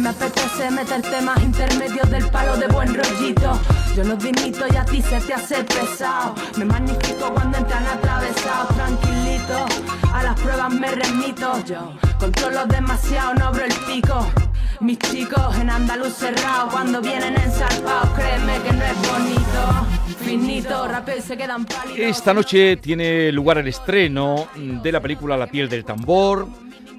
Me apetece meterte más intermedios del palo de buen rollito. Yo no dimito y a ti se te hace pesado. Me magnifico cuando entran atravesados, tranquilito. A las pruebas me remito. Yo controlo demasiado, no abro el pico. Mis chicos en andaluz cerrado cuando vienen ensarpados, créeme que no es bonito. Finito, rapeo se quedan pálidos. Esta noche tiene lugar el estreno de la película La piel del tambor,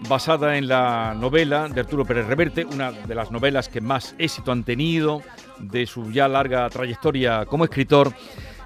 basada en la novela de Arturo Pérez Reverte, una de las novelas que más éxito han tenido de su ya larga trayectoria como escritor.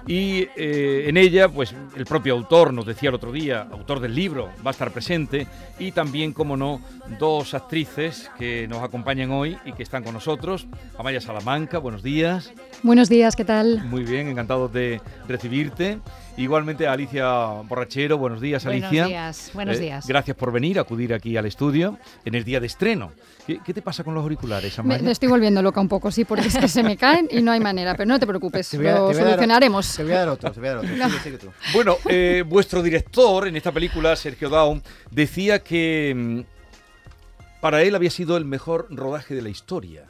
Y eh, en ella, pues el propio autor nos decía el otro día, autor del libro, va a estar presente y también, como no, dos actrices que nos acompañan hoy y que están con nosotros. Amaya Salamanca, buenos días. Buenos días, ¿qué tal? Muy bien, encantado de recibirte. Igualmente a Alicia Borrachero, buenos días Alicia. Buenos días, buenos Eh, días. gracias por venir, acudir aquí al estudio en el día de estreno. ¿Qué, qué te pasa con los auriculares, Me, Amaya? me estoy volviendo loca un poco, sí, porque es que se me caen y no hay manera, pero no te preocupes, Te voy a- lo te a dar- solucionaremos. Te voy a dar otro, te voy a dar otro. Sigue, sigue tú. Bueno, eh, vuestro director en esta película, Sergio Daun, decía que mm, para él había sido el mejor rodaje de la historia.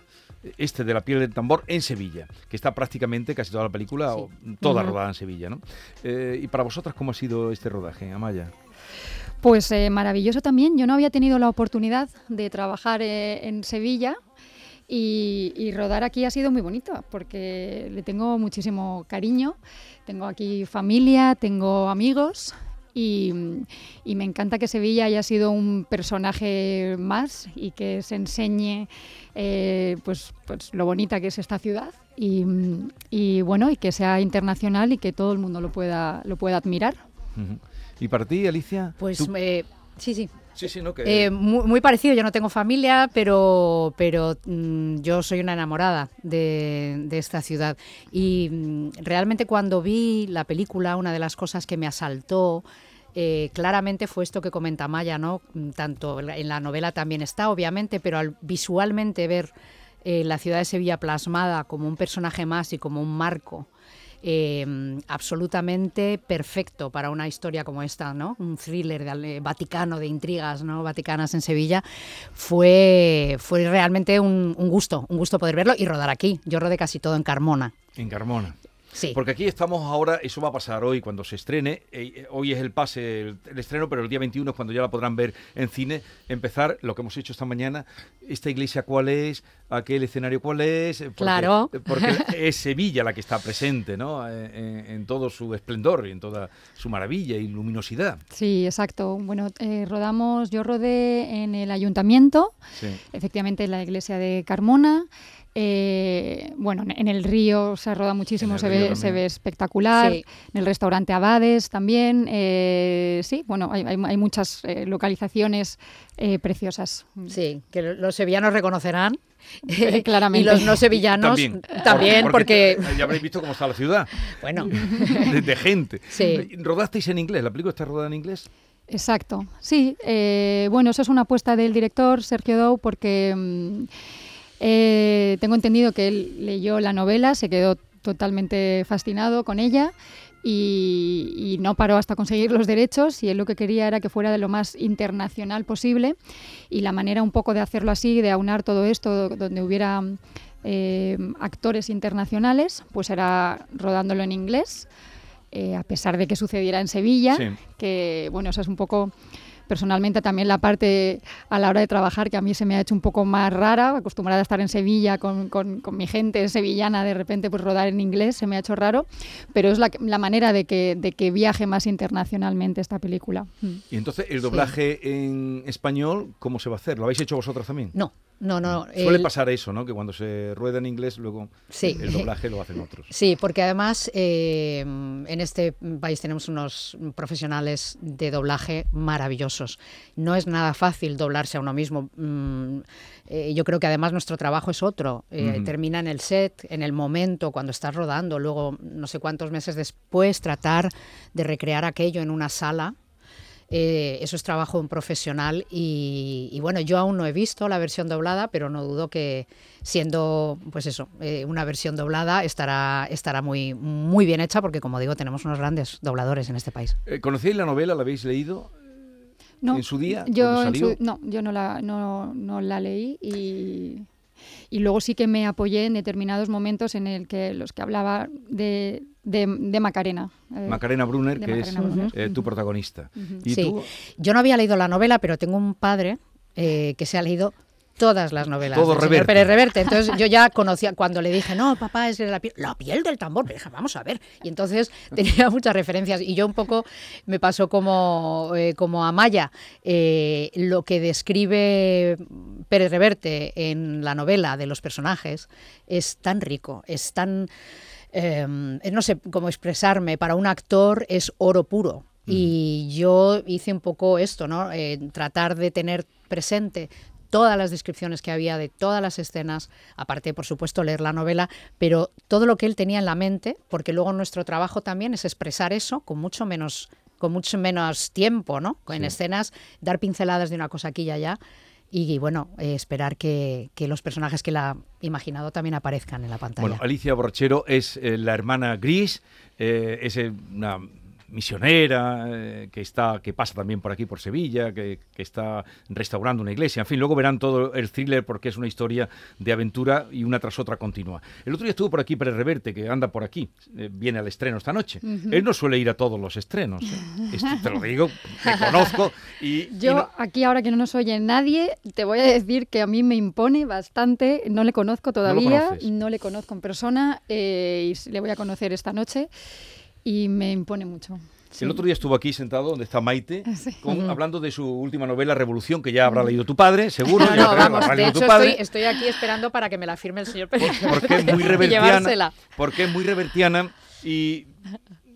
Este de la piel del tambor en Sevilla, que está prácticamente casi toda la película, o toda rodada en Sevilla, ¿no? Eh, y para vosotras, ¿cómo ha sido este rodaje, Amaya? Pues eh, maravilloso también, yo no había tenido la oportunidad de trabajar eh, en Sevilla y, y rodar aquí ha sido muy bonito, porque le tengo muchísimo cariño, tengo aquí familia, tengo amigos. Y, y me encanta que Sevilla haya sido un personaje más y que se enseñe eh, pues, pues lo bonita que es esta ciudad y, y bueno y que sea internacional y que todo el mundo lo pueda lo pueda admirar. ¿Y para ti, Alicia? Pues ¿Tú- eh, sí, sí. Eh, muy, parecido, yo no tengo familia, pero, pero mm, yo soy una enamorada de, esta ciudad. Y mm, realmente cuando vi la película, una de las cosas que me asaltó eh, claramente fue esto que comenta Maya, ¿no? Mm, Tanto en la novela también está, obviamente, pero al visualmente ver eh, la ciudad de Sevilla plasmada como un personaje más y como un marco eh, absolutamente perfecto para una historia como esta, ¿no? Un thriller de, vaticano, de intrigas, ¿no? Vaticanas en Sevilla. Fue, fue realmente un, un gusto, un gusto poder verlo y rodar aquí. Yo rodé casi todo en Carmona. En Carmona. Sí. Porque aquí estamos ahora, eso va a pasar hoy cuando se estrene. eh, eh, hoy es el pase, el, el estreno, pero el día 21 es cuando ya la podrán ver en cine. Empezar lo que hemos hecho esta mañana. ¿Esta iglesia cuál es? ¿Aquel escenario cuál es? Porque, Claro. Porque es Sevilla la que está presente, ¿no? Eh, En, en todo su esplendor y en toda su maravilla y luminosidad. Sí, exacto. Bueno, eh, rodamos, yo rodé en el ayuntamiento, Sí. efectivamente en la iglesia de Carmona. Eh, bueno, en- el río se roda muchísimo, se ve, también. se ve espectacular. Sí. En el restaurante Abades también. eh, sí, bueno, hay, hay- hay muchas eh, localizaciones eh, preciosas. Sí, que lo- los sevillanos reconocerán. Eh, claramente. Y los no sevillanos También. también, porque, Ya habréis visto cómo está la ciudad, bueno, de, de gente. Sí. ¿Rodasteis en inglés? ¿La película está rodada en inglés? Exacto, sí. eh, bueno, eso es una apuesta del director Sergio Dou porque mm, eh, tengo entendido que él leyó la novela, se quedó totalmente fascinado con ella y, y no paró hasta conseguir los derechos y él lo que quería era que fuera de lo más internacional posible y la manera un poco de hacerlo así, de aunar todo esto, donde hubiera eh, actores internacionales, pues era rodándolo en inglés. eh, a pesar de que sucediera en Sevilla, Sí. que bueno, es un poco personalmente también la parte a la hora de trabajar que a mí se me ha hecho un poco más rara, acostumbrada a estar en Sevilla con, con- con mi gente sevillana, de repente pues rodar en inglés se me ha hecho raro, pero es la, la manera de que, de que viaje más internacionalmente esta película. Y entonces, ¿el doblaje en español cómo se va a hacer? ¿Lo habéis hecho vosotras también? no, no, no. Suele el- pasar eso, ¿no? Que cuando se rueda en inglés, luego Sí. el doblaje lo hacen otros. Sí, porque además eh, en este país tenemos unos profesionales de doblaje maravillosos. No es nada fácil doblarse a uno mismo. Mm, eh, yo creo que además nuestro trabajo es otro. Eh. Termina en el set, en el momento, cuando estás rodando, luego no sé cuántos meses después tratar de recrear aquello en una sala. Eh, eso es trabajo un profesional y, y, bueno, yo aún no he visto la versión doblada, pero no dudo que siendo, pues eso, eh, una versión doblada estará, estará muy, muy bien hecha porque, como digo, tenemos unos grandes dobladores en este país. Eh, ¿Conocéis la novela? ¿La habéis leído? No, en su día? Yo, en su- no, yo no la, no, no la leí y, y luego sí que me apoyé en determinados momentos en el que los que hablaba de, de, de Macarena. eh, Macarena Brunner, de que Macarena es Brunner. eh, tu protagonista. ¿Y Sí. tú? Yo no había leído la novela, pero tengo un padre eh, que se ha leído todas las novelas Todo del señor Reverte. Pérez Reverte. Entonces yo ya conocía, cuando le dije, no, papá, es de la piel, la piel del tambor, dije, vamos a ver. Y entonces tenía muchas referencias. Y yo un poco me pasó como, eh, como a Maya. Eh, lo que describe Pérez Reverte en la novela de los personajes es tan rico, es tan... eh, no sé cómo expresarme, para un actor es oro puro. Y yo hice un poco esto, ¿no? Eh, tratar de tener presente todas las descripciones que había de todas las escenas, aparte, por supuesto, leer la novela, pero todo lo que él tenía en la mente, porque luego nuestro trabajo también es expresar eso con mucho menos con mucho menos tiempo, ¿no? En escenas, dar pinceladas de una cosa aquí y allá y, bueno, eh, esperar que, los personajes que él ha imaginado también aparezcan en la pantalla. Bueno, Alicia Borrachero es eh, la hermana Gris, eh, es una misionera eh, que está que pasa también por aquí por Sevilla, que, que está restaurando una iglesia. En fin, luego verán todo el thriller porque es una historia de aventura y una tras otra continua. El otro día estuvo por aquí Pérez Reverte, que anda por aquí, eh, viene al estreno esta noche. Él no suele ir a todos los estrenos. ¿eh? Esto te lo digo, te conozco y, y Yo no- aquí ahora que no nos oye nadie, te voy a decir que a mí me impone bastante, no le conozco todavía, conoces. no, le conozco en persona eh, y le voy a conocer esta noche y me impone mucho. Sí. El otro día estuvo aquí sentado donde está Maite, Sí. con- hablando de su última novela Revolución, que ya habrá leído tu padre, seguro. No, ya no, vamos, habrá de leído tu hecho padre. estoy, estoy aquí esperando para que me la firme el señor Pérez. porque es muy revertiana. Porque es muy revertiana y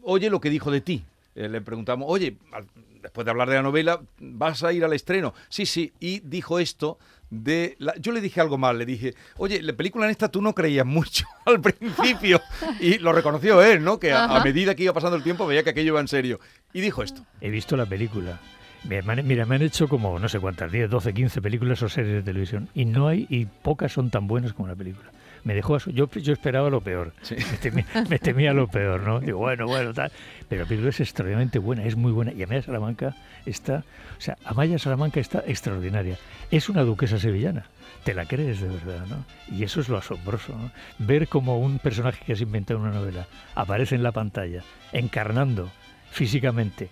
oye lo que dijo de ti. Eh, le preguntamos, oye, al- después de hablar de la novela, ¿vas a ir al estreno? Sí, sí. Y dijo esto de... la- yo le dije algo mal, le dije, oye, la película en esta tú no creías mucho al principio. Y lo reconoció él, ¿no? Que a, a medida que iba pasando el tiempo veía que aquello iba en serio. Y dijo esto. He visto la película. Mira, me han hecho como no sé cuántas, 10, 12, 15 películas o series de televisión y no hay, y pocas son tan buenas como la película. Me dejó, yo, yo esperaba lo peor, Sí. me, temía, me temía lo peor, ¿no? Digo, bueno, bueno, tal. Pero la película es extraordinariamente buena, es muy buena. Y Amaya Salamanca está, o sea, Amaya Salamanca está extraordinaria. Es una duquesa sevillana. Te la crees de verdad, ¿no? Y eso es lo asombroso, ¿no? Ver cómo un personaje que has inventado en una novela aparece en la pantalla, encarnando físicamente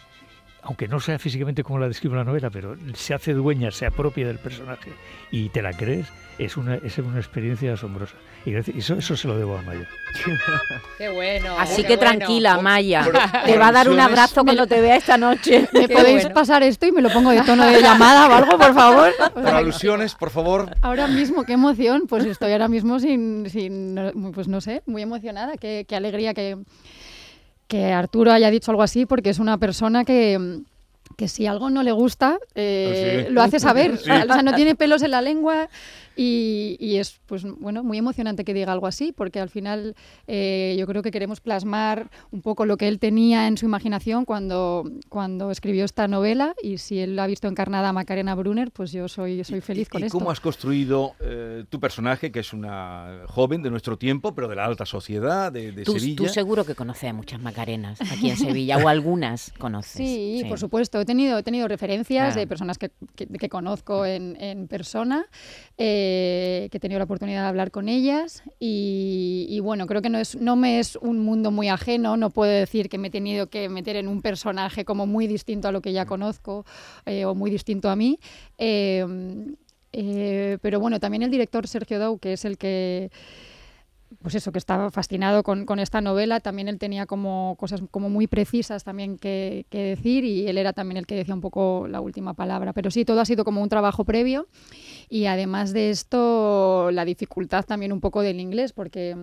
aunque no sea físicamente como la describe la novela, pero se hace dueña, se apropia del personaje y te la crees, es una, es una experiencia asombrosa. Y gracias- eso, eso se lo debo a Maya. Qué bueno. Así qué que bueno. tranquila, Maya. Te va a dar un abrazo cuando te vea esta noche. ¿Me Qué podéis bueno. pasar esto y me lo pongo de tono de llamada o algo, por favor? Por alusiones, por favor. Ahora mismo, qué emoción, pues estoy ahora mismo sin, sin pues no sé, muy emocionada, qué, qué alegría que, que Arturo haya dicho algo así, porque es una persona que, que si algo no le gusta, eh, Sí. lo hace saber, Sí. o sea, no tiene pelos en la lengua y, y es, pues bueno, muy emocionante que diga algo así, porque al final eh, yo creo que queremos plasmar un poco lo que él tenía en su imaginación cuando, cuando escribió esta novela y si él ha visto encarnada a Macarena Brunner, pues yo soy, soy feliz ¿Y, con y esto. cómo has construido eh, tu personaje, que es una joven de nuestro tiempo, pero de la alta sociedad, de, de Tú, Sevilla? tú seguro que conoces a muchas Macarenas aquí en Sevilla, o algunas conoces. Sí, por supuesto. He tenido, he tenido referencias Claro. de personas que, que- que conozco en, en persona, eh, que he tenido la oportunidad de hablar con ellas y, y bueno, creo que no, es, no me es un mundo muy ajeno, no puedo decir que me he tenido que meter en un personaje como muy distinto a lo que ya conozco eh, o muy distinto a mí. Eh, eh, pero bueno, también el director Sergio Dou, que es el que pues eso, que estaba fascinado con, con esta novela. También él tenía como cosas como muy precisas también que, decir y él era también el que decía un poco la última palabra. Pero sí, todo ha sido como un trabajo previo y además de esto, la dificultad también un poco del inglés, porque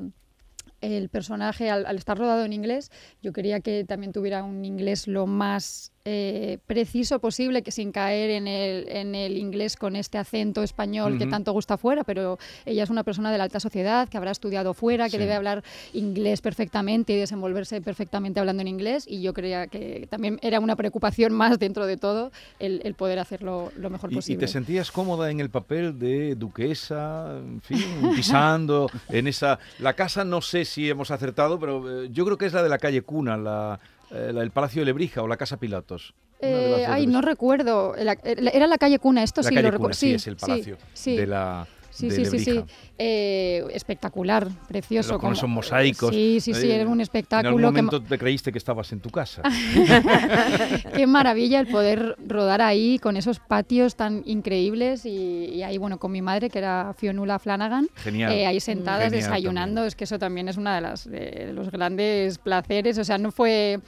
el personaje, al estar rodado en inglés, yo quería que también tuviera un inglés lo más eh, preciso posible, que sin caer en el, en el inglés con este acento español que tanto gusta fuera, pero ella es una persona de la alta sociedad, que habrá estudiado fuera, que Sí. debe hablar inglés perfectamente y desenvolverse perfectamente hablando en inglés, y yo creía que también era una preocupación más dentro de todo el, el poder hacerlo lo mejor ¿Y, y posible. te sentías cómoda en el papel de duquesa, en fin, pisando en esa... La casa no sé si hemos acertado, pero eh, yo creo que es la de la calle Cuna, la, eh, el Palacio de Lebrija o la Casa Pilatos. Eh, ay, no recuerdo. Era era la calle Cuna, esto La sí calle lo Cuna, recuerdo. sí, es el palacio sí. de la Sí, de sí, sí, sí. Eh, espectacular, precioso. Con como- esos mosaicos. Sí, sí, sí, Eh, era un En algún espectáculo. que momento te creíste que estabas en tu casa. Qué maravilla el poder rodar ahí con esos patios tan increíbles y, y ahí, bueno, con mi madre, que era Fionula Flanagan, Genial. eh, ahí sentadas Genial desayunando. Es que eso también es uno de, las, de los grandes placeres. O sea, no fue,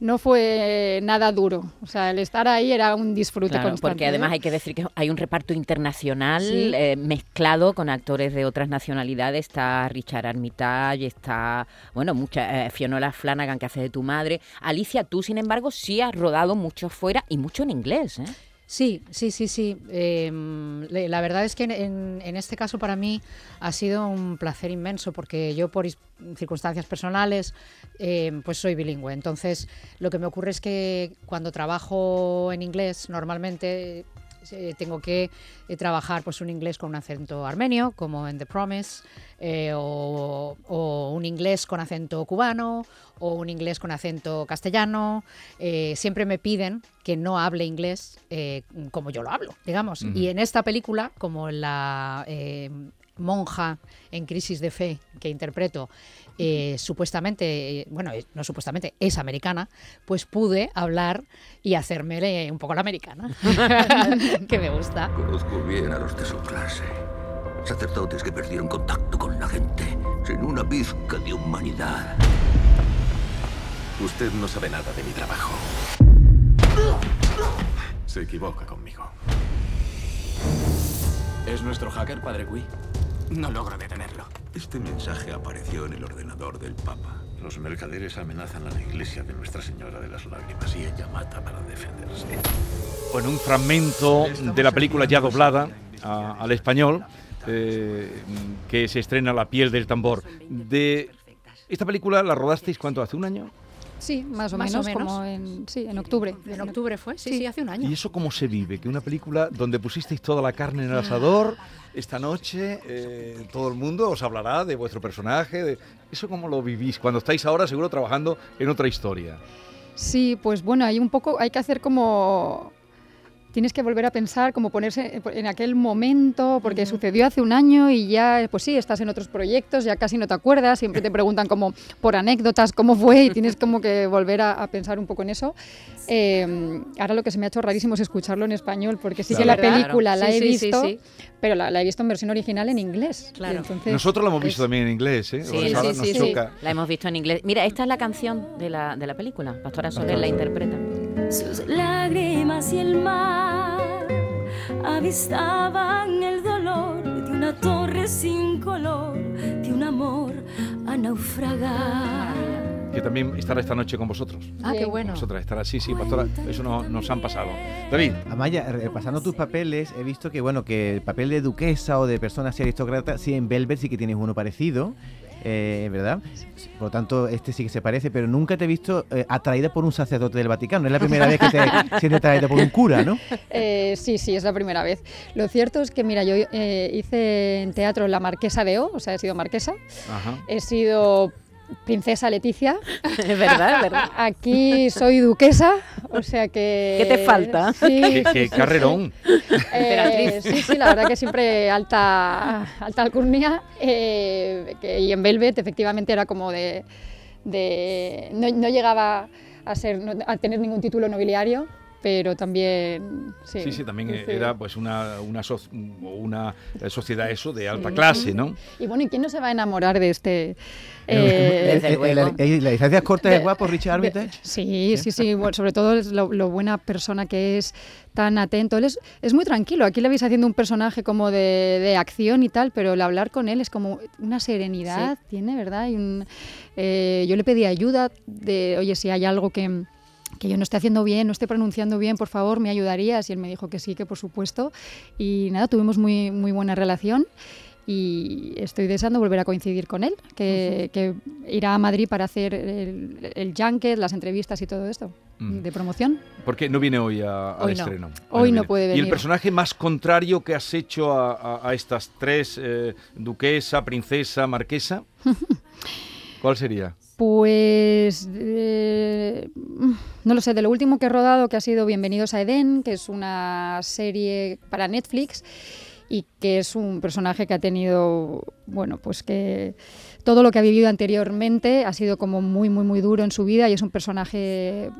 no fue nada duro. O sea, el estar ahí era un disfrute Claro, constante. porque además hay que decir que hay un reparto internacional Sí. eh, con actores de otras nacionalidades. Está Richard Armitage, está, bueno, mucha, eh, Fionnuala Flanagan que hace de tu madre. Alicia, tú, sin embargo, sí has rodado mucho fuera y mucho en inglés, ¿eh? Sí, sí, sí, sí. Le- la verdad es que en, este caso para mí ha sido un placer inmenso porque yo por circunstancias personales eh, pues soy bilingüe. Entonces lo que me ocurre es que cuando trabajo en inglés normalmente eh, tengo que eh, trabajar pues un inglés con un acento armenio como en The Promise eh, o, o un inglés con acento cubano o un inglés con acento castellano. Eh, siempre me piden que no hable inglés como yo lo hablo, digamos. Y en esta película, como la eh, monja en crisis de fe que interpreto, eh, supuestamente, eh, bueno, eh, no supuestamente, es americana, pues pude hablar y hacerme un poco la americana, que me gusta. Conozco bien a los de su clase. Sacerdotes que perdieron contacto con la gente, sin una pizca de humanidad. Usted no sabe nada de mi trabajo. Se equivoca conmigo. ¿Es nuestro hacker, Padre Cui? No logro detenerlo. Este mensaje apareció en el ordenador del Papa. Los mercaderes amenazan a la iglesia de Nuestra Señora de las Lágrimas y ella mata para defenderse. Bueno, un fragmento de la película ya doblada a- al español, eh, que se estrena La piel del tambor. De esta película la rodasteis cuánto hace un año Sí, más o Más o menos, menos. como en, sí, en octubre. En octubre fue, sí, sí, hace un año. y eso cómo se vive, que una película donde pusisteis toda la carne en el asador esta noche, eh, todo el mundo os hablará de vuestro personaje, de eso cómo lo vivís cuando estáis ahora seguro trabajando en otra historia. Sí, pues bueno, hay un poco, hay que hacer como... Tienes que volver a pensar, como ponerse en aquel momento, porque sucedió hace un año y ya, pues sí, estás en otros proyectos, ya casi no te acuerdas, siempre te preguntan como por anécdotas cómo fue y tienes como que volver a, a pensar un poco en eso. Eh, ahora lo que se me ha hecho rarísimo es escucharlo en español, porque sí que la Claro. película la Sí, he sí, visto, sí. pero la, la he visto en versión original en inglés. Claro. Entonces, Nosotros lo hemos visto es- también en inglés, ¿eh? Sí, ahora nos choca. La hemos visto en inglés. Mira, esta es la canción de la, de la película. Pastora Soler la interpreta. Sus lágrimas y el mar avistaban el dolor de una torre sin color, de un amor a naufragar. Que también estará esta noche con vosotros. Ah, qué bueno. Vosotras estará, sí, sí, pastora, eso no- nos han pasado. David, Amaya, repasando tus papeles, he visto que bueno que el papel de duquesa o de persona así aristócrata, sí, en Velvet sí que tienes uno parecido, eh, ¿verdad? Por lo tanto, este sí que se parece, pero nunca te he visto eh, atraída por un sacerdote del Vaticano. Es la primera vez que te sientes atraída por un cura, ¿no? Eh, sí, sí, es la primera vez. Lo cierto es que, mira, yo eh, hice en teatro La Marquesa de O, o sea, he sido marquesa. Ajá. He sido princesa Leticia. Es verdad, es verdad. Aquí soy duquesa, o sea que... ¿Qué te falta? Sí, qué, qué sí, sí, carrerón. Eh, sí, sí, la verdad que siempre alta, alta alcurnia. eh, que- y en Velvet efectivamente era como de... de- no, no llegaba a, ser, no- a tener ningún título nobiliario, pero también... Sí, Sí, sí, también sí. era pues una, una, soc- una sociedad eso de alta clase, ¿no? Y bueno, ¿y quién no se va a enamorar de este... Eh, Eh, eh. La, distancia corta De- es guapo, Richard Armitage. Sí, sí, sí. bueno, sobre todo es lo, lo buena persona que es, tan atento. Él es, es muy tranquilo. Aquí le veis haciendo un personaje como de, de acción y tal, pero el hablar con él es como una serenidad, tiene, ¿verdad? Y un, eh, yo le pedí ayuda de, oye, si hay algo que que yo no estoy haciendo bien, no estoy pronunciando bien, por favor, me ayudarías. Y él me dijo que sí, que por supuesto. Y nada, tuvimos muy, muy buena relación y estoy deseando volver a coincidir con él, que, que irá a Madrid para hacer el, el junket, las entrevistas y todo esto de promoción. Porque no viene hoy a- al Hoy no. estreno. Hoy no puede ¿Y el venir. personaje más contrario que has hecho a, a- a estas tres, eh, duquesa, princesa, marquesa? ¿Cuál sería? Pues eh, no lo sé, de lo último que he rodado, que ha sido Bienvenidos a Edén, que es una serie para Netflix y que es un personaje que ha tenido, bueno, pues que todo lo que ha vivido anteriormente ha sido como muy, muy, muy duro en su vida y es un personaje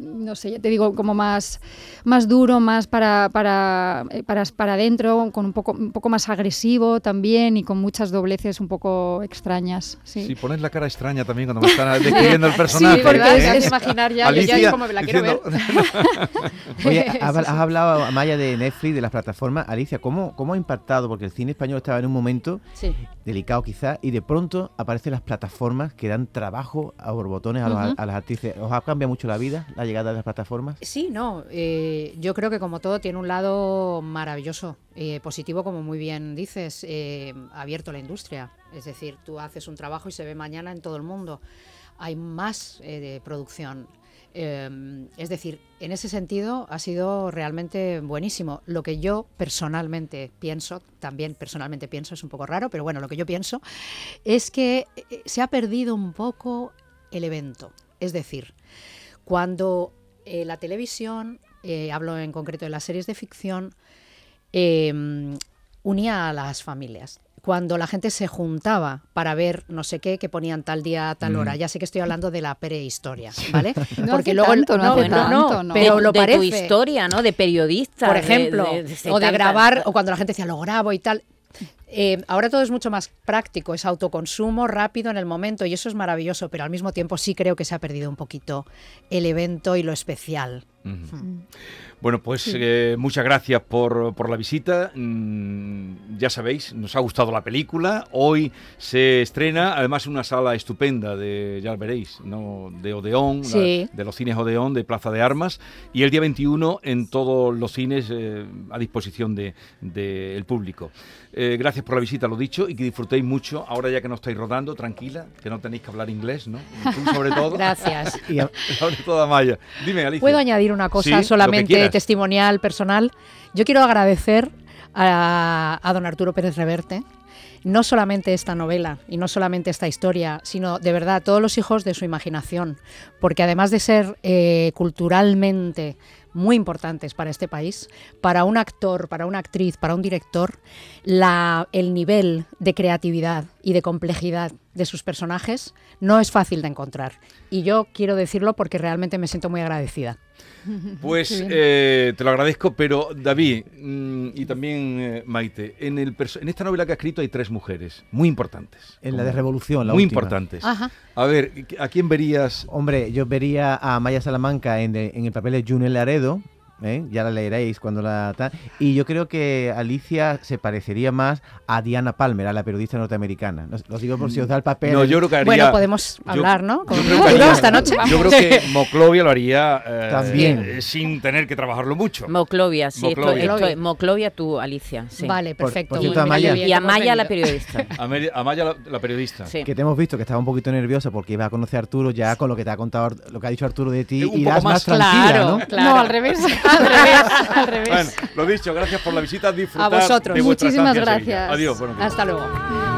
no sé, ya te digo, como más, más duro, más para, para, eh, para, para adentro, con un poco, un poco más agresivo también y con muchas dobleces un poco extrañas. Sí. Sí, pones la cara extraña también cuando me están describiendo el personaje. Sí, porque ¿eh? hace imaginar ya, yo ya es como me la quiero ver. Oye, has, has hablado, Amaya, de Netflix, de las plataformas. Alicia, ¿cómo, ¿cómo ha impactado? Porque el cine español estaba en un momento Sí. delicado quizás y de pronto aparecen las plataformas que dan trabajo a borbotones a, los- a las actrices. ¿Os ha cambiado mucho la vida la llegada de las plataformas? Sí, no. eh, yo creo que como todo tiene un lado maravilloso, eh, positivo, como muy bien dices, eh, abierto la industria. Es decir, tú haces un trabajo y se ve mañana en todo el mundo. Hay más eh, de producción. Eh, es decir, en ese sentido ha sido realmente buenísimo. Lo que yo personalmente pienso, también personalmente pienso, es un poco raro, pero bueno, lo que yo pienso es que eh, se ha perdido un poco el evento. Es decir, cuando eh, la televisión, eh, hablo en concreto de las series de ficción, eh, unía a las familias. Cuando la gente se juntaba para ver no sé qué, que ponían tal día tal Mm. hora. Ya sé que estoy hablando de la prehistoria, ¿vale? No hace tanto, no hace tanto, no. pero de, lo de parece. tu historia, ¿no? De periodista. Por de- ejemplo, de- de- o de tanta- grabar, o cuando la gente decía lo grabo y tal. Eh, ahora todo es mucho más práctico, es autoconsumo rápido en el momento y eso es maravilloso, pero al mismo tiempo sí creo que se ha perdido un poquito el evento y lo especial. Ujú. Bueno, pues eh, muchas gracias por, por la visita. Mm, ya sabéis, nos ha gustado la película. Hoy se estrena, además, una sala estupenda de, ya veréis, ¿no? de Odeón, la- de los cines Odeón, de Plaza de Armas. Y el día 21 en todos los cines eh, a disposición del de, el público. Eh, gracias por la visita, lo dicho, y que disfrutéis mucho. Ahora ya que no estáis rodando, tranquila, que no tenéis que hablar inglés, ¿no? Tú sobre todo. Gracias. Y sobre todo, Amaya. Dime, Alicia. ¿Puedo añadir una cosa Sí, solamente testimonial, personal? Yo quiero agradecer a, a don Arturo Pérez Reverte, no solamente esta novela y no solamente esta historia, sino de verdad todos los hijos de su imaginación, porque además de ser eh, culturalmente muy importantes para este país, para un actor, para una actriz, para un director, el nivel de creatividad y de complejidad de sus personajes no es fácil de encontrar. Y yo quiero decirlo porque realmente me siento muy agradecida. Pues eh, te lo agradezco, pero David mm, y también eh, Maite, en, el en esta novela que has escrito hay tres mujeres muy importantes. En la de Revolución, la Muy última. importantes. Ajá. A ver, ¿a quién verías? Hombre, yo vería a Maya Salamanca en, de- en el papel de Junior Laredo. ¿Eh? Ya la leeréis cuando la... ta- Y yo creo que Alicia se parecería más a Diana Palmer, a la periodista norteamericana. No- Lo digo por si os da el papel. No, yo creo que haría... Bueno, podemos yo- hablar, ¿no? yo Con creo que haría- esta noche. Yo creo que Moclovia lo haría eh, También. eh, sin tener que trabajarlo mucho. Moclovia, sí. esto- Moclovia. Esto, es Moclovia tú, Alicia. Sí. Vale, Por- perfecto. por cierto, Amaya. bien Y Amaya, la periodista. Amaya, la, la periodista. Sí. Que te hemos visto que estaba un poquito nerviosa porque iba a conocer a Arturo ya con lo que te ha contado, lo que ha dicho Arturo de ti. Y poco más, más tranquila, Claro, ¿no? claro. No, al revés, al revés, al revés. Bueno, lo dicho, gracias por la visita. Disfrutar A vosotros. de Muchísimas gracias. Adiós. buenos días. Hasta luego.